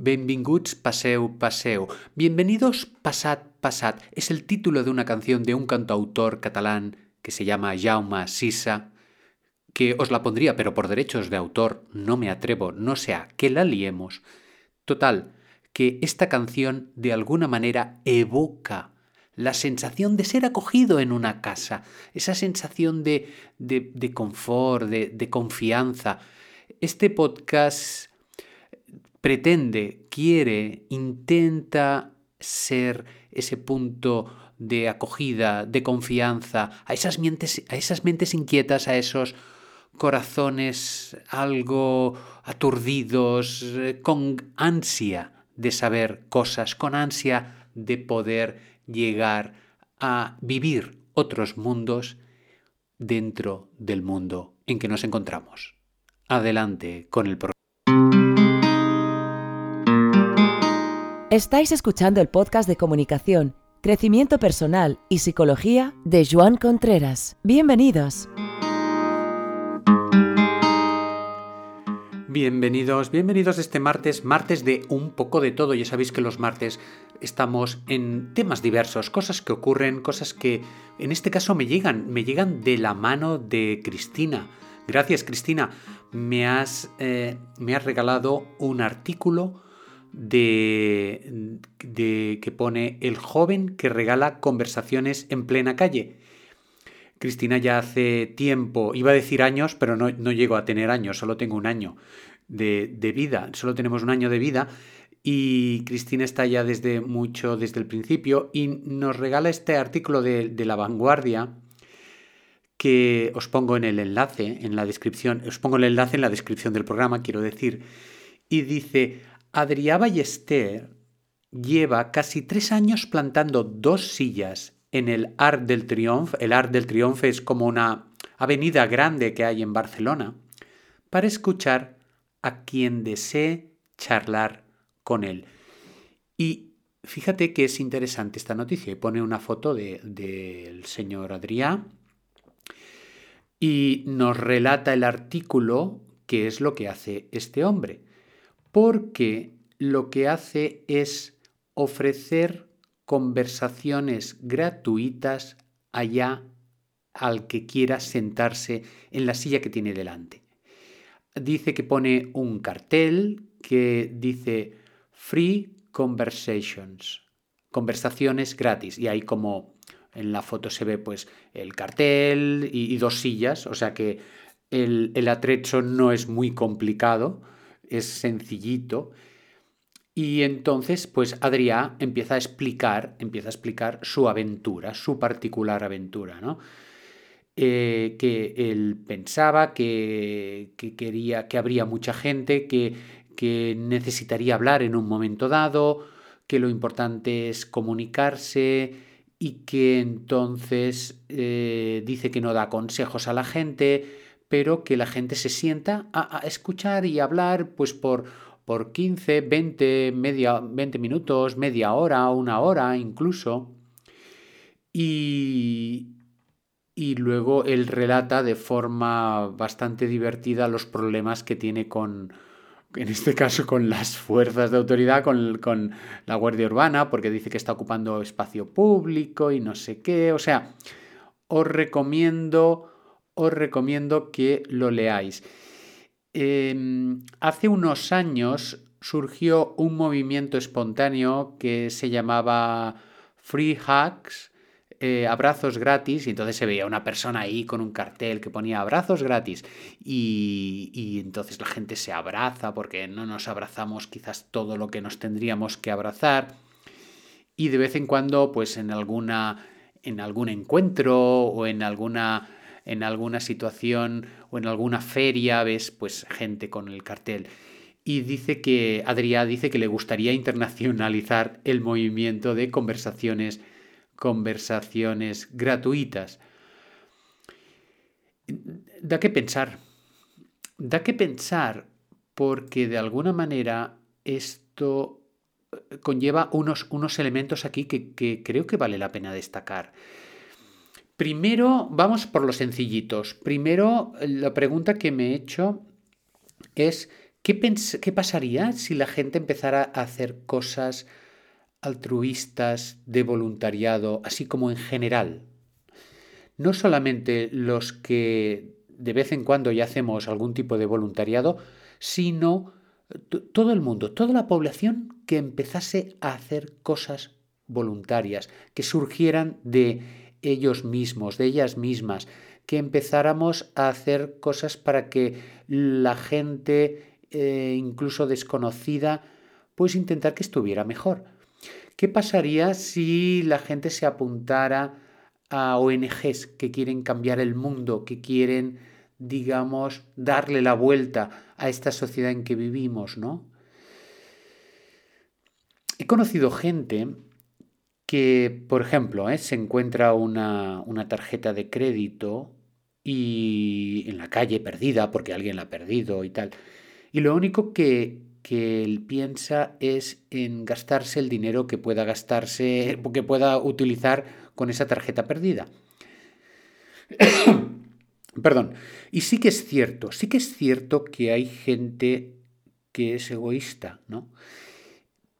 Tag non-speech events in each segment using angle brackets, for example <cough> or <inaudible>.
Benvinguts, paseu, paseu. Bienvenidos, pasad, pasad. Es el título de una canción de un cantautor catalán que se llama Jaume Sisa, que os la pondría, pero por derechos de autor no me atrevo, no sea que la liemos. Total, que esta canción de alguna manera evoca la sensación de ser acogido en una casa, esa sensación de, de, de confort, de, de confianza. Este podcast pretende, quiere, intenta ser ese punto de acogida, de confianza, a esas mentes, a esas mentes inquietas, a esos corazones algo aturdidos, eh, con ansia de saber cosas, con ansia de poder llegar a vivir otros mundos dentro del mundo en que nos encontramos. Adelante con el programa. Estáis escuchando el podcast de comunicación, crecimiento personal y psicología de Joan Contreras. Bienvenidos. Bienvenidos, bienvenidos este martes, martes de un poco de todo. Ya sabéis que los martes estamos en temas diversos, cosas que ocurren, cosas que en este caso me llegan, me llegan de la mano de Cristina. Gracias Cristina, me has, eh, me has regalado un artículo de, de, que pone el joven que regala conversaciones en plena calle. Cristina ya hace tiempo, iba a decir años, pero no, no llego a tener años, solo tengo un año de, de, vida, solo tenemos un año de vida y Cristina está ya desde mucho, desde el principio y nos regala este artículo de, de La Vanguardia que os pongo en el enlace, en la descripción, os pongo el enlace en la descripción del programa, quiero decir, y dice, Adrià Ballester lleva casi tres años plantando dos sillas en el Arc del Triunfo. El Arc del Triunfo es como una avenida grande que hay en Barcelona, para escuchar a quien desee charlar con él. Y fíjate que es interesante esta noticia. Pone una foto del de, señor Adrià y nos relata el artículo qué es lo que hace este hombre porque lo que hace es ofrecer conversaciones gratuitas allá al que quiera sentarse en la silla que tiene delante. Dice que pone un cartel que dice Free Conversations, conversaciones gratis, y ahí como en la foto se ve pues el cartel y, dos sillas, o sea que el, el atrecho no es muy complicado es sencillito. Y entonces, pues Adrià empieza a explicar, empieza a explicar su aventura, su particular aventura, ¿no? Eh, que él pensaba que, que, quería, que habría mucha gente que, que necesitaría hablar en un momento dado, que lo importante es comunicarse y que entonces eh, dice que no da consejos a la gente, pero que la gente se sienta a, escuchar y hablar pues por, por 15, 20, media, 20 minutos, media hora, una hora incluso. Y, y luego él relata de forma bastante divertida los problemas que tiene con, en este caso con las fuerzas de autoridad, con, con, la Guardia Urbana, porque dice que está ocupando espacio público y no sé qué. O sea, os recomiendo os recomiendo que lo leáis. Eh, hace unos años surgió un movimiento espontáneo que se llamaba Free Hacks, eh, abrazos gratis, y entonces se veía una persona ahí con un cartel que ponía abrazos gratis, y, y, entonces la gente se abraza porque no nos abrazamos quizás todo lo que nos tendríamos que abrazar, y de vez en cuando, pues en alguna en algún encuentro o en alguna en alguna situación o en alguna feria ves pues gente con el cartel. Y dice que, Adrià dice que le gustaría internacionalizar el movimiento de conversaciones, conversaciones gratuitas. Da que pensar, da que pensar porque de alguna manera esto conlleva unos, unos elementos aquí que, que creo que vale la pena destacar. Primero, vamos por los sencillitos. Primero, la pregunta que me he hecho es ¿Qué, ¿Qué pasaría si la gente empezara a hacer cosas altruistas de voluntariado, así como en general? No solamente los que de vez en cuando ya hacemos algún tipo de voluntariado, sino todo el mundo, toda la población que empezase a hacer cosas voluntarias, que surgieran de ellos mismos, de ellas mismas, que empezáramos a hacer cosas para que la gente, eh, incluso desconocida, pues intentar que estuviera mejor. ¿Qué pasaría si la gente se apuntara a ONGs que quieren cambiar el mundo, que quieren, digamos, darle la vuelta a esta sociedad en que vivimos, ¿no? He conocido gente que, por ejemplo, ¿eh? se encuentra una, una tarjeta de crédito y en la calle perdida porque alguien la ha perdido y tal. Y lo único que, que él piensa es en gastarse el dinero que pueda gastarse, <laughs> que pueda utilizar con esa tarjeta perdida. <coughs> Perdón. Y sí que es cierto, sí que es cierto que hay gente que es egoísta, ¿no?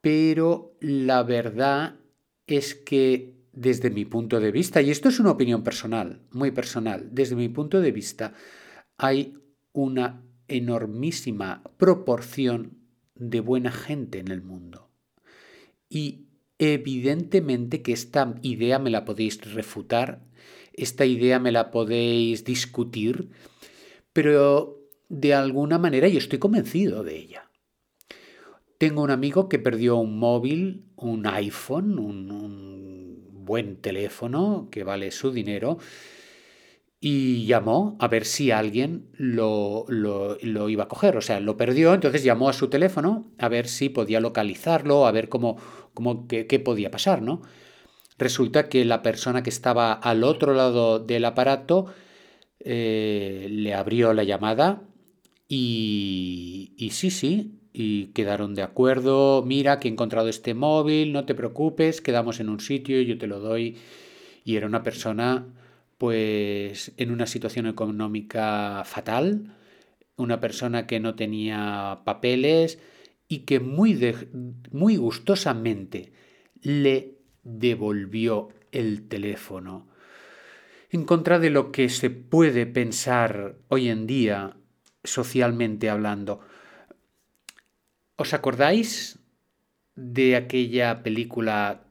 Pero la verdad es que desde mi punto de vista, y esto es una opinión personal, muy personal, desde mi punto de vista, hay una enormísima proporción de buena gente en el mundo. Y evidentemente que esta idea me la podéis refutar, esta idea me la podéis discutir, pero de alguna manera yo estoy convencido de ella. Tengo un amigo que perdió un móvil, un iPhone, un, buen teléfono que vale su dinero, y llamó a ver si alguien lo, lo, iba a coger. O sea, lo perdió, entonces llamó a su teléfono a ver si podía localizarlo, a ver cómo, cómo qué, podía pasar, ¿no? Resulta que la persona que estaba al otro lado del aparato eh, le abrió la llamada y sí, sí, y quedaron de acuerdo, mira que he encontrado este móvil, no te preocupes, quedamos en un sitio, yo te lo doy. Y era una persona pues en una situación económica fatal, una persona que no tenía papeles y que muy, muy gustosamente le devolvió el teléfono. En contra de lo que se puede pensar hoy en día socialmente hablando. ¿Os acordáis de aquella película?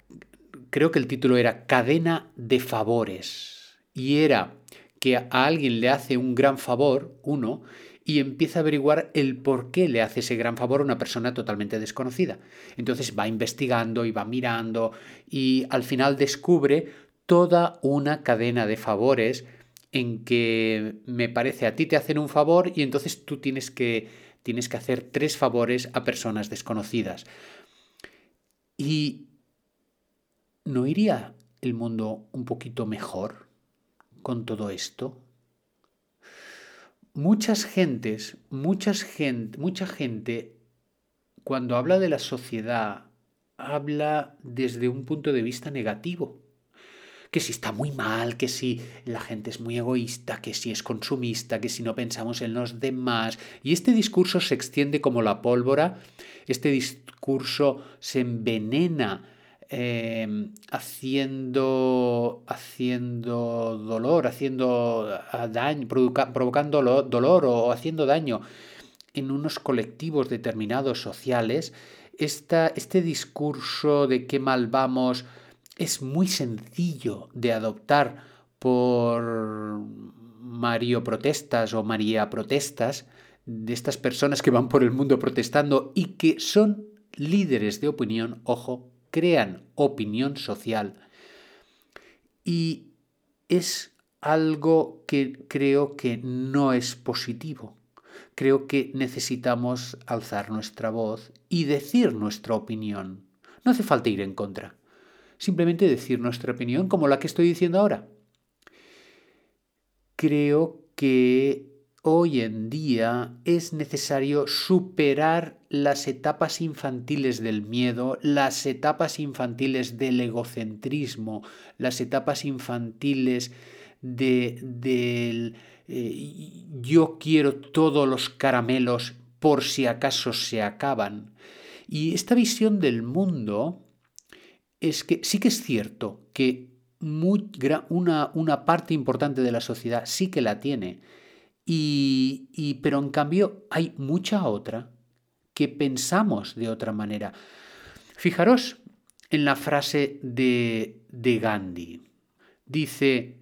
Creo que el título era Cadena de Favores. Y era que a alguien le hace un gran favor, uno, y empieza a averiguar el por qué le hace ese gran favor a una persona totalmente desconocida. Entonces va investigando y va mirando y al final descubre toda una cadena de favores en que me parece a ti te hacen un favor y entonces tú tienes que tienes que hacer tres favores a personas desconocidas. ¿Y no iría el mundo un poquito mejor con todo esto? Muchas gentes, muchas mucha gente, cuando habla de la sociedad, habla desde un punto de vista negativo que si está muy mal, que si la gente es muy egoísta, que si es consumista, que si no pensamos en los demás. Y este discurso se extiende como la pólvora, este discurso se envenena eh, haciendo, haciendo dolor, haciendo daño, provocando dolor o haciendo daño en unos colectivos determinados sociales, este discurso de qué mal vamos, es muy sencillo de adoptar por Mario Protestas o María Protestas, de estas personas que van por el mundo protestando y que son líderes de opinión, ojo, crean opinión social. Y es algo que creo que no es positivo. Creo que necesitamos alzar nuestra voz y decir nuestra opinión. No hace falta ir en contra simplemente decir nuestra opinión como la que estoy diciendo ahora. Creo que hoy en día es necesario superar las etapas infantiles del miedo, las etapas infantiles del egocentrismo, las etapas infantiles de, del eh, yo quiero todos los caramelos por si acaso se acaban. Y esta visión del mundo es que sí que es cierto que una, una, parte importante de la sociedad sí que la tiene, y, pero en cambio hay mucha otra que pensamos de otra manera. Fijaros en la frase de, de Gandhi. Dice,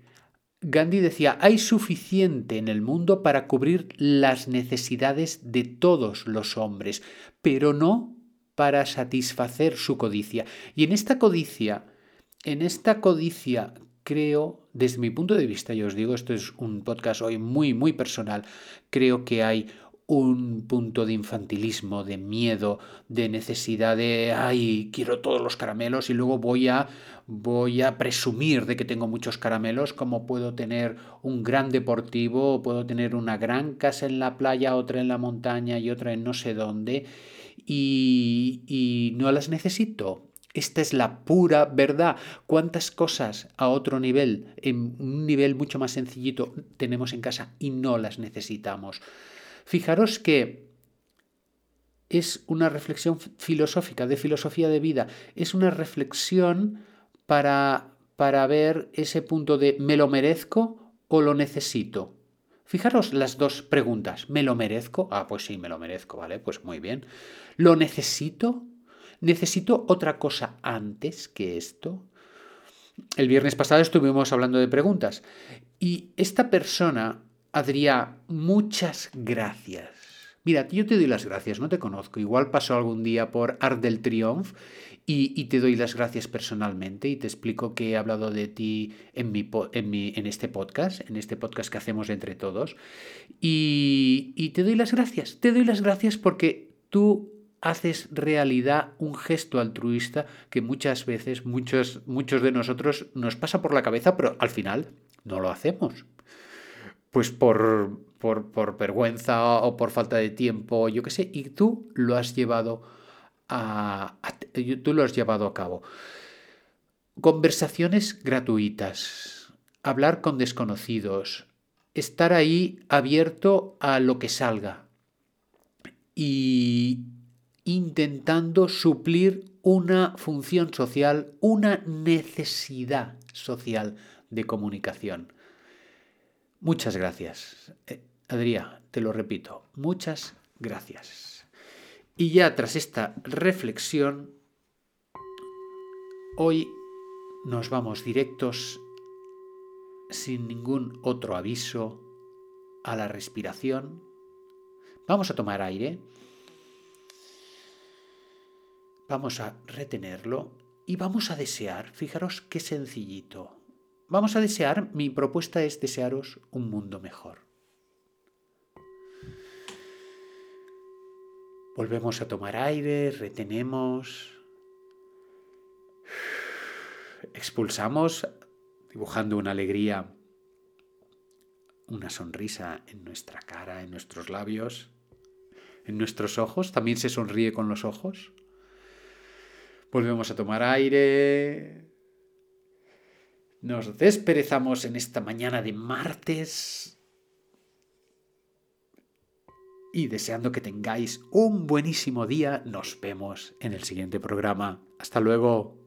Gandhi decía, hay suficiente en el mundo para cubrir las necesidades de todos los hombres, pero no para satisfacer su codicia. Y en esta codicia, en esta codicia creo, desde mi punto de vista, yo os digo, esto es un podcast hoy muy, muy personal, creo que hay un punto de infantilismo, de miedo, de necesidad de, ay, quiero todos los caramelos y luego voy a, voy a presumir de que tengo muchos caramelos, como puedo tener un gran deportivo, puedo tener una gran casa en la playa, otra en la montaña y otra en no sé dónde, y, no las necesito. Esta es la pura verdad. ¿Cuántas cosas a otro nivel, en un nivel mucho más sencillito, tenemos en casa y no las necesitamos? Fijaros que es una reflexión filosófica, de filosofía de vida, es una reflexión para, para ver ese punto de ¿me lo merezco o lo necesito? Fijaros las dos preguntas. ¿Me lo merezco? Ah, pues sí, me lo merezco, ¿vale? Pues muy bien. ¿Lo necesito? ¿Necesito otra cosa antes que esto? El viernes pasado estuvimos hablando de preguntas y esta persona Adrián, muchas gracias. Mira, yo te doy las gracias, no te conozco. Igual pasó algún día por Art del Triumph y, te doy las gracias personalmente y te explico que he hablado de ti en, este podcast, en este podcast que hacemos entre todos. Y, y te doy las gracias. Te doy las gracias porque tú haces realidad un gesto altruista que muchas veces, muchos, muchos de nosotros nos pasa por la cabeza, pero al final no lo hacemos pues por, por, vergüenza o por falta de tiempo, yo qué sé, y tú lo has llevado a, tú lo has llevado a cabo. Conversaciones gratuitas, hablar con desconocidos, estar ahí abierto a lo que salga y intentando suplir una función social, una necesidad social de comunicación. Muchas gracias. Adrián, te lo repito, muchas gracias. Y ya tras esta reflexión, hoy nos vamos directos, sin ningún otro aviso, a la respiración. Vamos a tomar aire. Vamos a retenerlo y vamos a desear, fijaros qué sencillito, Vamos a desear, mi propuesta es desearos un mundo mejor. Volvemos a tomar aire, retenemos, expulsamos dibujando una alegría, una sonrisa en nuestra cara, en nuestros labios, en nuestros ojos. También se sonríe con los ojos. Volvemos a tomar aire, nos desperezamos en esta mañana de martes y deseando que tengáis un buenísimo día, nos vemos en el siguiente programa. Hasta luego.